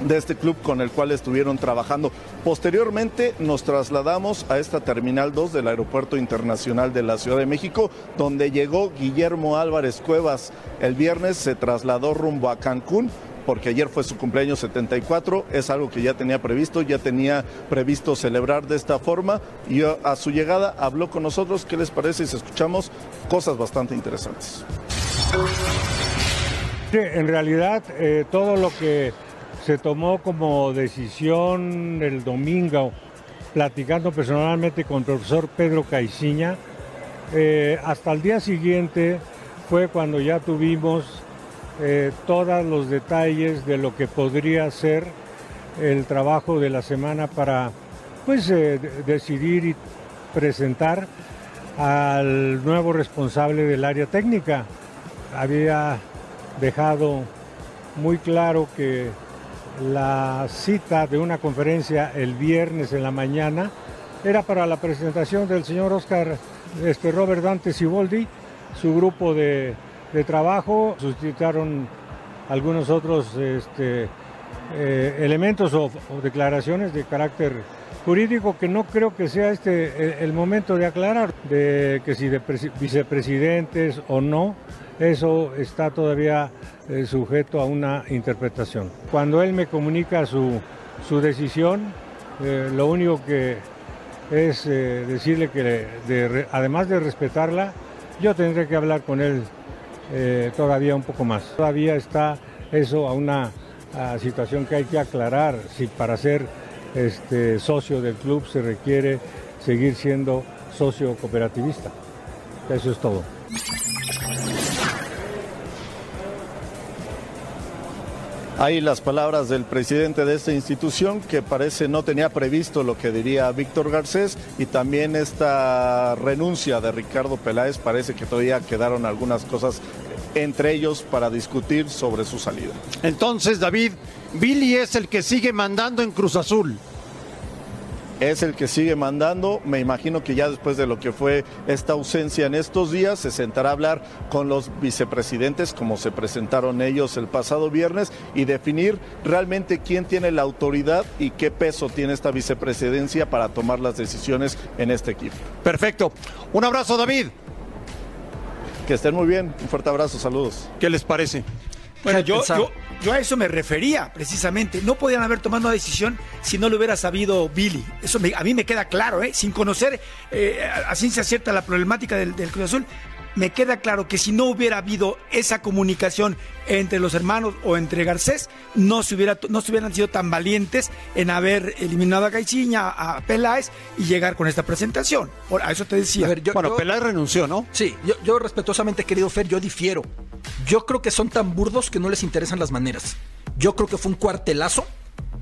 de este club con el cual estuvieron trabajando. Posteriormente nos trasladamos a esta Terminal 2 del Aeropuerto Internacional de la Ciudad de México, donde llegó Guillermo Álvarez Cuevas. El viernes se trasladó rumbo a Cancún porque ayer fue su cumpleaños 74, es algo que ya tenía previsto, ya tenía previsto celebrar de esta forma y a su llegada habló con nosotros, ¿qué les parece si escuchamos cosas bastante interesantes? En realidad eh, todo lo que se tomó como decisión el domingo, platicando personalmente con el profesor Pedro Caiciña, eh, hasta el día siguiente fue cuando ya tuvimos eh, todos los detalles de lo que podría ser el trabajo de la semana para pues eh, de- decidir y presentar al nuevo responsable del área técnica. Había dejado muy claro que la cita de una conferencia el viernes en la mañana. Era para la presentación del señor Oscar este, Robert Dante Siboldi, su grupo de, trabajo, suscitaron algunos otros este, eh, elementos o, declaraciones de carácter jurídico que no creo que sea este el, momento de aclarar, de que si de vicepresidentes o no, eso está todavía eh, sujeto a una interpretación. Cuando él me comunica su, su decisión, eh, lo único que es eh, decirle que además de respetarla, yo tendré que hablar con él todavía un poco más. Todavía está eso a una situación que hay que aclarar, si para ser este, socio del club se requiere seguir siendo socio cooperativista. Eso es todo. Ahí las palabras del presidente de esta institución que parece no tenía previsto lo que diría Víctor Garcés y también esta renuncia de Ricardo Peláez parece que todavía quedaron algunas cosas entre ellos para discutir sobre su salida. Entonces, David, Billy es el que sigue mandando en Cruz Azul es el que sigue mandando. Me imagino que ya después de lo que fue esta ausencia en estos días, se sentará a hablar con los vicepresidentes, como se presentaron ellos el pasado viernes, y definir realmente quién tiene la autoridad y qué peso tiene esta vicepresidencia para tomar las decisiones en este equipo. Perfecto. Un abrazo, David. Que estén muy bien. Un fuerte abrazo. Saludos. ¿Qué les parece? Bueno, yo, yo, a eso me refería precisamente. No podían haber tomado una decisión si no lo hubiera sabido Billy. Eso a mí me queda claro, ¿eh? sin conocer eh, a ciencia cierta la problemática del, del Cruz Azul me queda claro que si no hubiera habido esa comunicación entre los hermanos o entre Garcés, no se, hubiera, no se hubieran sido tan valientes en haber eliminado a Caixinha, a Peláez y llegar con esta presentación. Por, a eso te decía. bueno, Peláez renunció, ¿no? Sí, yo, yo respetuosamente, querido Fer, yo difiero. Yo creo que son tan burdos que no les interesan las maneras. Yo creo que fue un cuartelazo.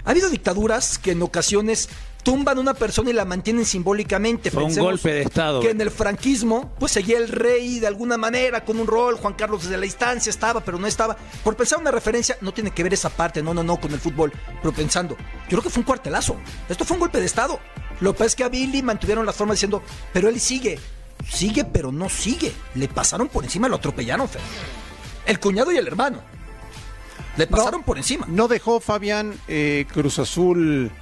Ha habido dictaduras que en ocasiones tumban a una persona y la mantienen simbólicamente. Fue un golpe de Estado. Que en el franquismo, pues seguía el rey de alguna manera con un rol. Juan Carlos desde la instancia estaba, pero no estaba. Por pensar una referencia, no tiene que ver esa parte, no, no, no, con el fútbol. Pero pensando, yo creo que fue un cuartelazo. Esto fue un golpe de Estado. Lo que pasa es que a Billy mantuvieron las formas diciendo, pero él sigue. Sigue, pero no sigue. Le pasaron por encima, lo atropellaron, Fer. El cuñado y el hermano. Le pasaron por encima. No dejó Fabián eh, Cruz Azul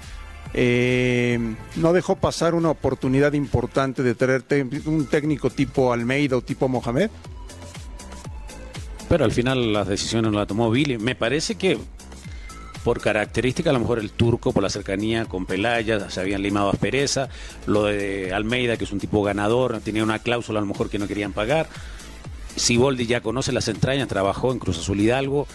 eh, no dejó pasar una oportunidad importante de tener un técnico tipo Almeida o tipo Mohamed. Pero al final las decisiones no las tomó Billy. Me parece que por característica, a lo mejor el turco, por la cercanía con Pelaya, se habían limado aspereza. Lo de Almeida, que es un tipo ganador, tenía una cláusula a lo mejor que no querían pagar. Siboldi ya conoce las entrañas, trabajó en Cruz Azul Hidalgo.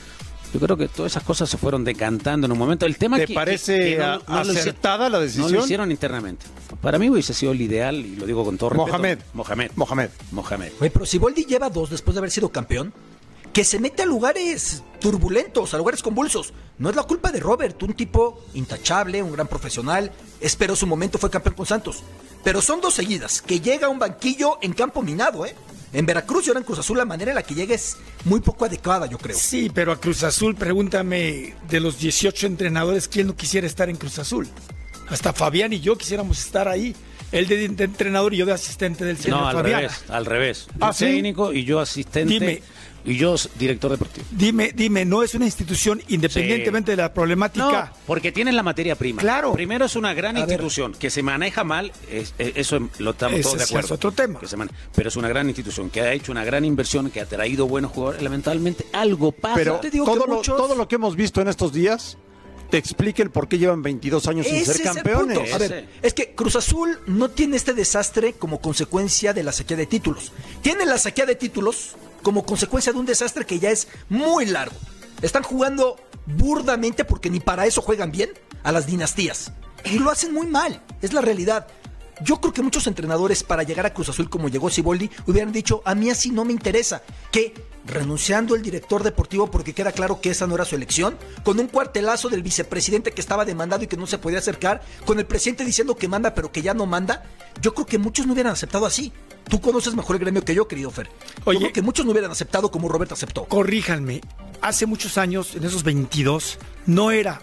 Yo creo que todas esas cosas se fueron decantando en un momento. El tema ¿Te parece acertada la decisión? No lo hicieron internamente. Para mí hubiese sido el ideal, y lo digo con todo respeto. Mohamed. Mohamed. Mohamed. Mohamed. Oye, pero si Boldi lleva dos después de haber sido campeón, que se mete a lugares turbulentos, a lugares convulsos. No es la culpa de Robert, un tipo intachable, un gran profesional. Esperó su momento, fue campeón con Santos. Pero son dos seguidas, que llega a un banquillo en campo minado, ¿eh? En Veracruz y ahora en Cruz Azul la manera en la que llega es muy poco adecuada, yo creo. Sí, pero a Cruz Azul, pregúntame, de los 18 entrenadores, ¿quién no quisiera estar en Cruz Azul? Hasta Fabián y yo quisiéramos estar ahí. Él de, entrenador y yo de asistente del señor no, al revés, al revés. ¿Ah, técnico y yo asistente. Dime, y yo director deportivo. Dime, dime, ¿no es una institución independientemente de la problemática? No, porque tienen la materia prima. Claro. Primero es una gran institución que se maneja mal, eso lo estamos todos de acuerdo. Es otro tema. pero es una gran institución que ha hecho una gran inversión, que ha traído buenos jugadores. Lamentablemente algo pasa. Pero todo, lo, todo lo que hemos visto en estos días te explique el por qué llevan 22 años sin ser campeones. A ver, es que Cruz Azul no tiene este desastre como consecuencia de la sequía de títulos. Tiene la sequía de títulos como consecuencia de un desastre que ya es muy largo. Están jugando burdamente porque ni para eso juegan bien a las dinastías. Y lo hacen muy mal, es la realidad. Yo creo que muchos entrenadores para llegar a Cruz Azul como llegó Siboldi hubieran dicho, a mí así no me interesa, que renunciando el director deportivo porque queda claro que esa no era su elección, con un cuartelazo del vicepresidente que estaba demandado y que no se podía acercar, con el presidente diciendo que manda pero que ya no manda, yo creo que muchos no hubieran aceptado así. Tú conoces mejor el gremio que yo, querido Fer. Oye, creo que muchos no hubieran aceptado como Roberto aceptó. Corríjanme, hace muchos años, en esos 22, no era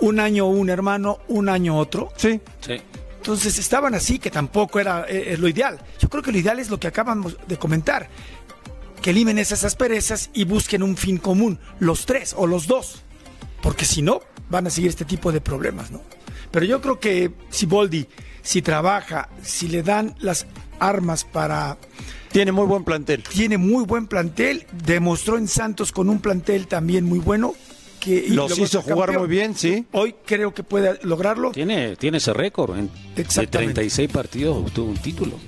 un año un hermano, un año otro. Sí. Sí. Entonces estaban así, que tampoco era eh, lo ideal. Yo creo que lo ideal es lo que acabamos de comentar. Que eliminen esas asperezas y busquen un fin común, los tres o los dos. Porque si no, van a seguir este tipo de problemas, ¿no? Pero yo creo que si Boldi, si trabaja, si le dan las armas para... Tiene muy buen plantel. Tiene muy buen plantel. Demostró en Santos con un plantel también muy bueno. Que, y Los hizo jugar campeón. muy bien, sí. Hoy creo que puede lograrlo. Tiene, tiene ese récord. En, de Exactamente. 36 partidos obtuvo un título.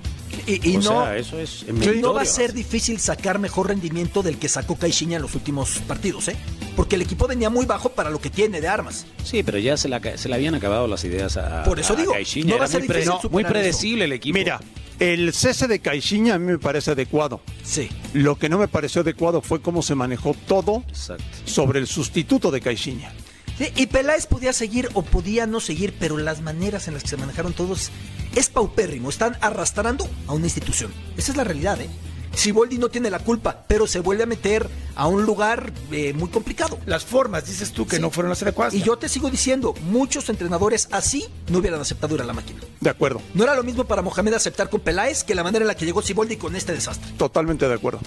Y, y o no, sea, eso es no va a ser difícil sacar mejor rendimiento del que sacó Caixinha en los últimos partidos, ¿eh? Porque el equipo venía muy bajo para lo que tiene de armas. Sí, pero ya se, la, se le habían acabado las ideas a, Por eso a digo, Caixinha. no va a ser muy, pre- difícil muy superar predecible el equipo. Mira, el cese de Caixinha a mí me parece adecuado. Sí. Lo que no me pareció adecuado fue cómo se manejó todo Exacto. sobre el sustituto de Caixinha. Sí, y Peláez podía seguir o podía no seguir, pero las maneras en las que se manejaron todos es paupérrimo. Están arrastrando a una institución. Esa es la realidad, ¿eh? Siboldi no tiene la culpa, pero se vuelve a meter a un lugar eh, muy complicado. Las formas, dices tú, que no fueron las adecuadas. Y yo te sigo diciendo, muchos entrenadores así no hubieran aceptado ir a la máquina. De acuerdo, No era lo mismo para Mohamed aceptar con Peláez que la manera en la que llegó Siboldi con este desastre. totalmente de acuerdo.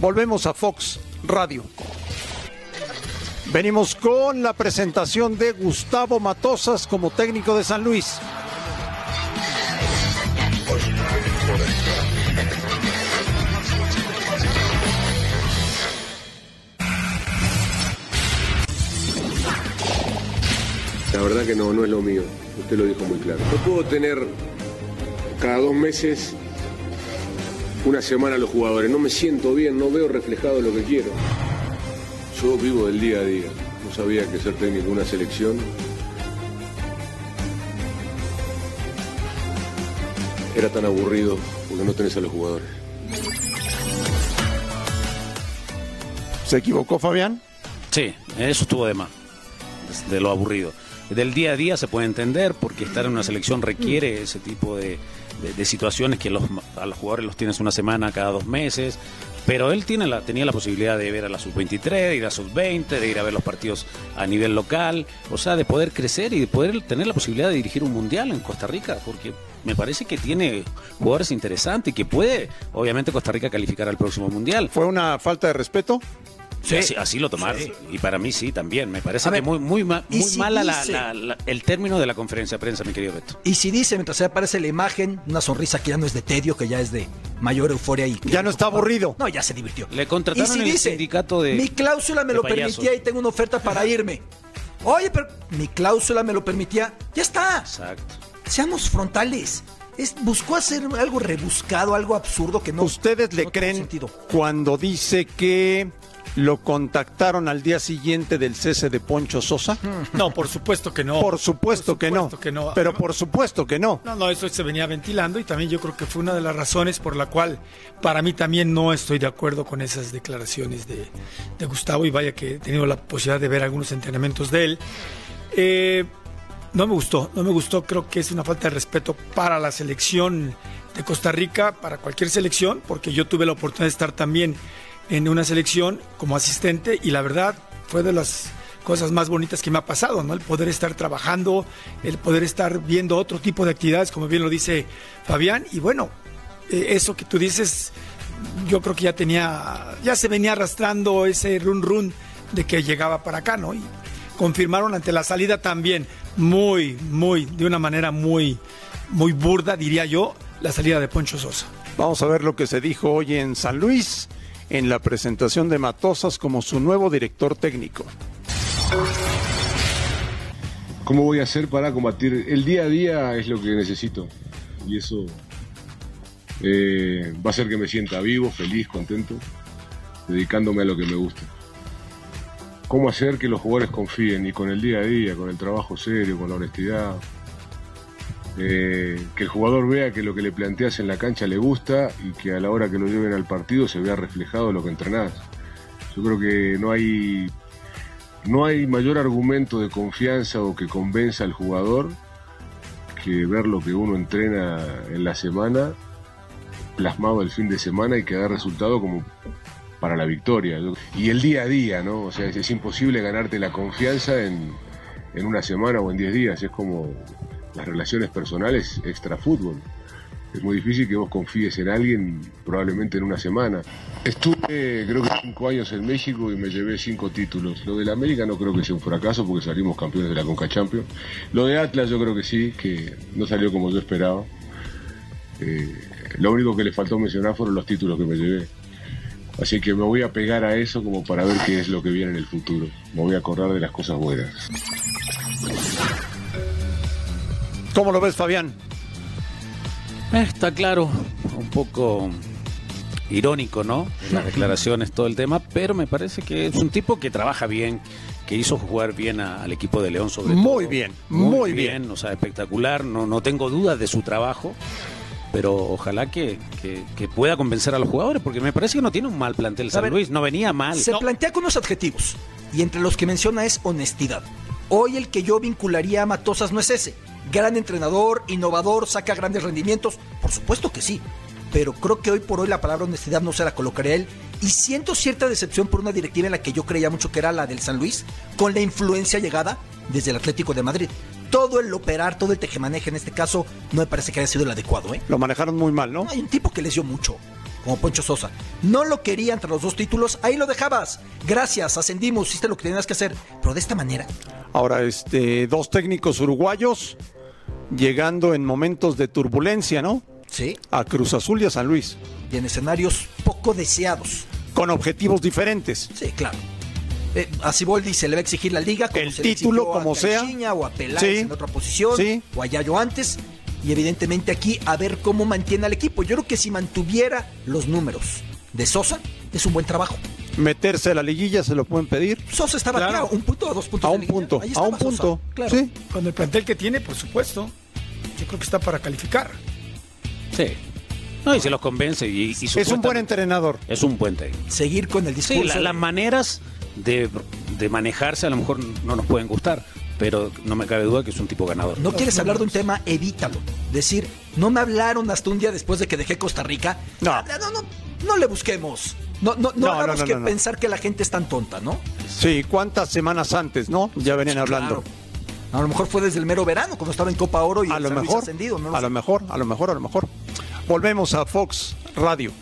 Volvemos a Fox Radio. Venimos con la presentación de Gustavo Matosas como técnico de San Luis. La verdad que no, no es lo mío. Usted lo dijo muy claro. No puedo tener cada dos meses una semana los jugadores. No me siento bien, no veo reflejado lo que quiero. Yo vivo del día a día. No sabía que ser técnico de una selección era tan aburrido porque no tenés a los jugadores. ¿Se equivocó Fabián? Sí, eso estuvo de más. De lo aburrido. Del día a día se puede entender porque estar en una selección requiere ese tipo de, de- de situaciones que los, a los jugadores los tienes una semana cada dos meses. Pero él tiene la, tenía la posibilidad de ver a la sub-23, de ir a sub-20, de ir a ver los partidos a nivel local, o sea, de poder crecer y de poder tener la posibilidad de dirigir un mundial en Costa Rica, porque me parece que tiene jugadores interesantes y que puede, obviamente, Costa Rica calificar al próximo mundial. ¿Fue una falta de respeto? Sí, así, así lo tomaron. Y para mí sí, también. Me parece que ver, muy, muy, ma- ¿y muy si mala la- dice- la- la- el término de la conferencia de prensa, mi querido Beto. Y si dice, mientras se aparece la imagen, una sonrisa que ya no es de tedio, que ya es de mayor euforia y... que- Ya no está aburrido. No, ya se divirtió. Le Y contrataron si en el dice, sindicato de. mi cláusula me lo payasos. permitía y tengo una oferta para irme. Oye, pero mi cláusula me lo permitía. Ya está. Exacto. Seamos frontales. Es, buscó hacer algo rebuscado, algo absurdo que no. ¿Ustedes le no creen sentido. cuando dice que lo contactaron al día siguiente del cese de Poncho Sosa? No, por supuesto que no. Por supuesto, que, no. supuesto que no. Pero por supuesto que no. No, no, eso se venía ventilando y también yo creo que fue una de las razones por la cual para mí también no estoy de acuerdo con esas declaraciones de, de Gustavo y vaya que he tenido la posibilidad de ver algunos entrenamientos de él. Eh, no me gustó, no me gustó, creo que es una falta de respeto para la selección de Costa Rica, para cualquier selección, porque yo tuve la oportunidad de estar también en una selección como asistente y la verdad fue de las cosas más bonitas que me ha pasado, ¿no? El poder estar trabajando, el poder estar viendo otro tipo de actividades, como bien lo dice Fabián, y bueno, eh, eso que tú dices, yo creo que ya tenía, ya se venía arrastrando ese run run de que llegaba para acá, ¿no? Y confirmaron ante la salida también, muy, muy, de una manera muy, muy burda, diría yo, la salida de Poncho Sosa. Vamos a ver lo que se dijo hoy en San Luis en la presentación de Matosas como su nuevo director técnico. ¿Cómo voy a hacer para combatir? El día a día es lo que necesito. Y eso eh, va a hacer que me sienta vivo, feliz, contento, dedicándome a lo que me gusta. ¿Cómo hacer que los jugadores confíen? Y con el día a día, con el trabajo serio, con la honestidad. Eh, que el jugador vea que lo que le planteas en la cancha le gusta y que a la hora que lo lleven al partido se vea reflejado lo que entrenás. Yo creo que no hay no hay mayor argumento de confianza o que convenza al jugador que ver lo que uno entrena en la semana plasmado el fin de semana y que da resultado como para la victoria. Y el día a día, ¿no? O sea, es, imposible ganarte la confianza en, en una semana o en 10 días. Es como las relaciones personales extra fútbol. Es muy difícil que vos confíes en alguien probablemente en una semana. Estuve creo que cinco años en México y me llevé cinco títulos. Lo de la América no creo que sea un fracaso porque salimos campeones de la Conca Champions. Lo de Atlas yo creo que sí, que no salió como yo esperaba. Eh, lo único que le faltó mencionar fueron los títulos que me llevé. Así que me voy a pegar a eso como para ver qué es lo que viene en el futuro. Me voy a acordar de las cosas buenas. ¿Cómo lo ves, Fabián? Eh, Está claro, un poco irónico, ¿no? Las declaraciones, todo el tema, pero me parece que es un tipo que trabaja bien, que hizo jugar bien a- al equipo de León sobre Muy todo. bien, muy bien. O sea, espectacular, no, no tengo dudas de su trabajo, pero ojalá que, que- que pueda convencer a los jugadores, porque me parece que no tiene un mal plantel San ver, Luis, no venía mal. Se No. plantea con unos adjetivos, y entre los que menciona es honestidad. Hoy el que yo vincularía a Matosas no es ese. Gran entrenador, innovador, saca grandes rendimientos. Por supuesto que sí. Pero creo que hoy por hoy la palabra honestidad no se la colocaría a él. Y siento cierta decepción por una directiva en la que yo creía mucho que era la del San Luis, con la influencia llegada desde el Atlético de Madrid. Todo el operar, todo el tejemaneje en este caso, no me parece que haya sido el adecuado, ¿eh? Lo manejaron muy mal, ¿no? Hay un tipo que les dio mucho, como Poncho Sosa. No lo quería entre los dos títulos, ahí lo dejabas. Gracias, ascendimos, hiciste lo que tenías que hacer. Pero de esta manera, Ahora, este, dos técnicos uruguayos llegando en momentos de turbulencia, ¿no? Sí. A Cruz Azul y a San Luis. y en escenarios poco deseados. Con objetivos diferentes. Sí, claro. Eh, a Siboldi se le va a exigir la liga como El se le título, a como sea. Caixinha o a Peláez Sí. en otra posición Sí. o a Yayo antes y evidentemente aquí a ver cómo mantiene al equipo. Yo creo que si mantuviera los números de Sosa es un buen trabajo. Meterse a la liguilla se lo pueden pedir. Sosa estaba Claro. claro, un punto o dos puntos. A un punto, a un punto. Sosa, claro. Sí. Con el plantel que tiene, por supuesto. Yo creo que está para calificar. Sí. No, y se los convence. Y, y Es un buen entrenador. Es un buen técnico. Seguir con el discurso. Sí, la- de- las maneras de, de manejarse a lo mejor no nos pueden gustar, pero no me cabe duda que es un tipo ganador. No quieres hablar de un tema, evítalo. Decir, no me hablaron hasta un día después de que dejé Costa Rica. No. Habla- no, no, no le busquemos. No, no, no, No, hagamos no, no, que no, no. pensar que la gente es tan tonta, ¿no? Sí, ¿cuántas semanas antes, no? Ya venían hablando. Claro. A lo mejor fue desde el mero verano, cuando estaba en Copa Oro y A lo San mejor, ascendido, no lo a sé. lo mejor, a lo mejor, a lo mejor. Volvemos a Fox Radio.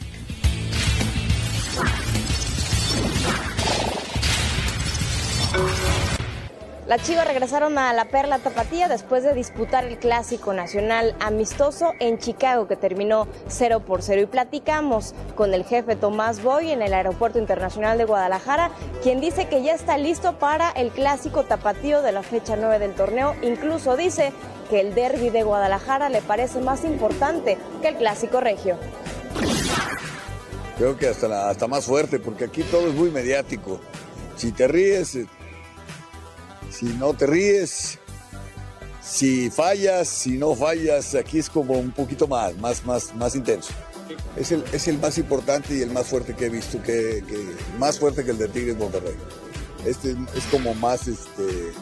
Las Chivas regresaron a la Perla Tapatía después de disputar el Clásico Nacional amistoso en Chicago que terminó 0 por 0 y platicamos con el jefe Tomás Boy en el Aeropuerto Internacional de Guadalajara, quien dice que ya está listo para el Clásico Tapatío de la fecha 9 del torneo, incluso dice que el derby de Guadalajara le parece más importante que el Clásico Regio. Creo que hasta, hasta más fuerte, porque aquí todo es muy mediático. Si te ríes, si no te ríes, si fallas, si no fallas, aquí es como un poquito más, más, más, más intenso. Es el, es el más importante y el más fuerte que he visto, que, que- más fuerte que el de Tigres Monterrey. Este es como más, este,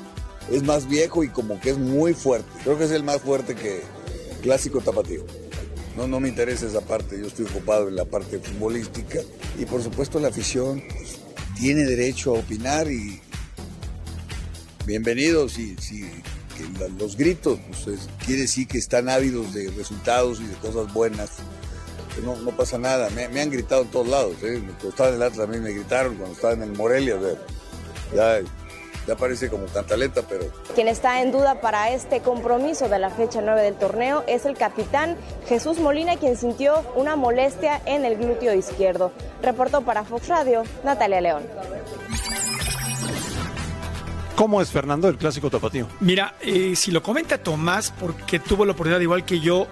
es más viejo y como que es muy fuerte. Creo que es el más fuerte que Clásico Tapatío. No, no me interesa esa parte, yo estoy ocupado en la parte futbolística y por supuesto la afición pues, tiene derecho a opinar y bienvenidos y los gritos pues, es- quiere decir que están ávidos de resultados y de cosas buenas. No, pasa nada, me, han gritado en todos lados, ¿eh? cuando estaba en el Atlas también me gritaron, cuando estaba en el Morelia, a ver, ya, ya parece como cantaleta, pero Quien está en duda para este compromiso de la fecha 9 del torneo es el capitán Jesús Molina, quien sintió una molestia en el glúteo izquierdo. Reportó para Fox Radio Natalia León. ¿Cómo es Fernando el clásico tapatío? Mira, eh, si lo comenta Tomás, porque tuvo la oportunidad, igual que yo,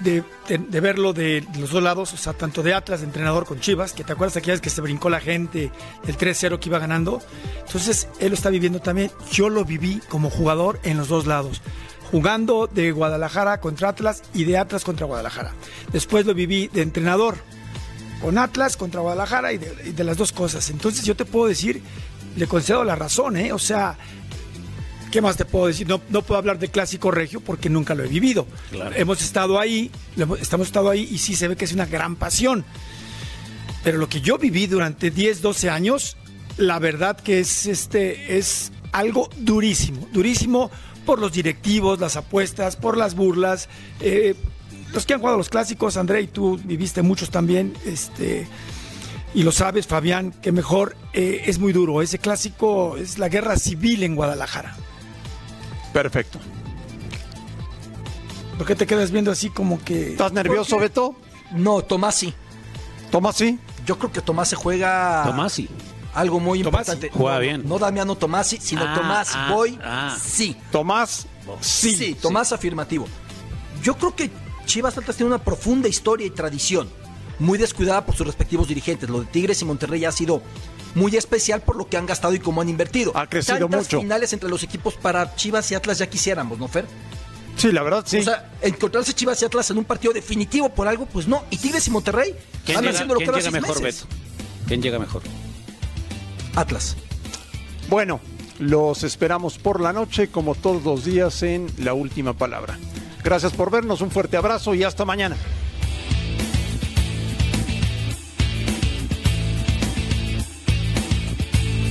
de, de- verlo de los dos lados, o sea, tanto de Atlas, de entrenador con Chivas, que te acuerdas aquella vez que se brincó la gente, el 3-0 que iba ganando. Entonces, él lo está viviendo también. Yo lo viví como jugador en los dos lados. Jugando de Guadalajara contra Atlas y de Atlas contra Guadalajara. Después lo viví de entrenador con Atlas contra Guadalajara y de las dos cosas. Entonces yo te puedo decir, le concedo la razón, ¿eh? O sea, ¿qué más te puedo decir? No, no puedo hablar de clásico regio porque nunca lo he vivido. Hemos estado ahí, estamos estado ahí y sí se ve que es una gran pasión. Pero lo que yo viví durante 10, 12 años, la verdad que es, este, es algo durísimo, durísimo por los directivos, las apuestas, por las burlas, eh, los que han jugado los clásicos, André, y tú viviste muchos también, este, y lo sabes, Fabián, que mejor eh, es muy duro. Ese clásico es la guerra civil en Guadalajara. Perfecto. ¿Por qué te quedas viendo así como que... ¿Estás nervioso, Beto? No, Tomás sí. ¿Tomás sí? Yo creo que Tomás se juega... Tomasi. Algo muy importante. Juega No, bien. No Damiano Tomasi, sino Ah, Tomás ah, Boy. ah. Sí. Tomás, sí. Sí, Tomás afirmativo. Yo creo que Chivas Atlas tiene una profunda historia y tradición, muy descuidada por sus respectivos dirigentes. Lo de Tigres y Monterrey ha sido muy especial por lo que han gastado y cómo han invertido. Ha crecido Tantas mucho. finales entre los equipos para Chivas y Atlas ya quisiéramos, ¿no, Fer? Sí, la verdad, sí. O sea, encontrarse Chivas y Atlas en un partido definitivo por algo, pues no. Y Tigres y Monterrey ¿Quién van llega, haciendo lo quién que llega mejor, meses. Beto? ¿Quién llega mejor? Atlas. Bueno, los esperamos por la noche, como todos los días, en La Última Palabra. Gracias por vernos, un fuerte abrazo y hasta mañana.